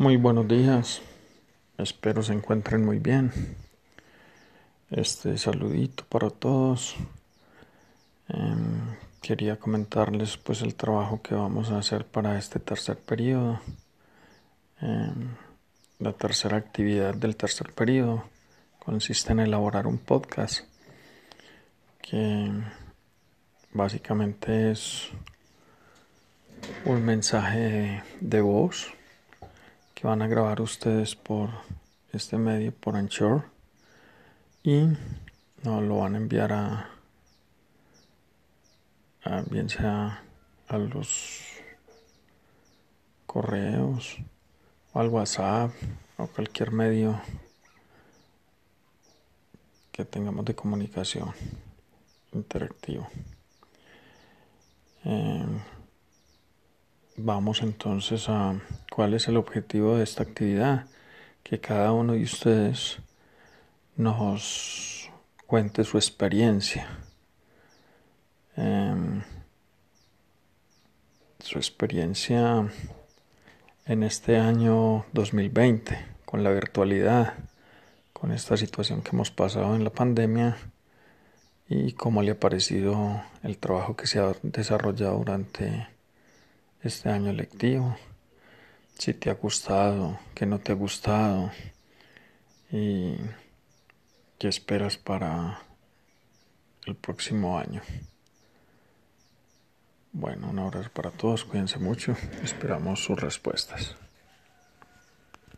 Muy buenos días, espero se encuentren muy bien. Este saludito para todos. Em, quería comentarles pues el trabajo que vamos a hacer para este tercer periodo. Em, la tercera actividad del tercer periodo consiste en elaborar un podcast que básicamente es un mensaje de voz que van a grabar ustedes por este medio, por Anchor, y nos lo van a enviar a, bien sea a los correos o al WhatsApp o cualquier medio que tengamos de comunicación interactivo. Eh, Vamos entonces a cuál es el objetivo de esta actividad, que cada uno de ustedes nos cuente su experiencia, em, su experiencia en este año 2020 con la virtualidad, con esta situación que hemos pasado en la pandemia y cómo le ha parecido el trabajo que se ha desarrollado durante este año lectivo, si te ha gustado, qué no te ha gustado y qué esperas para el próximo año. Bueno, un abrazo para todos, cuídense mucho, esperamos sus respuestas.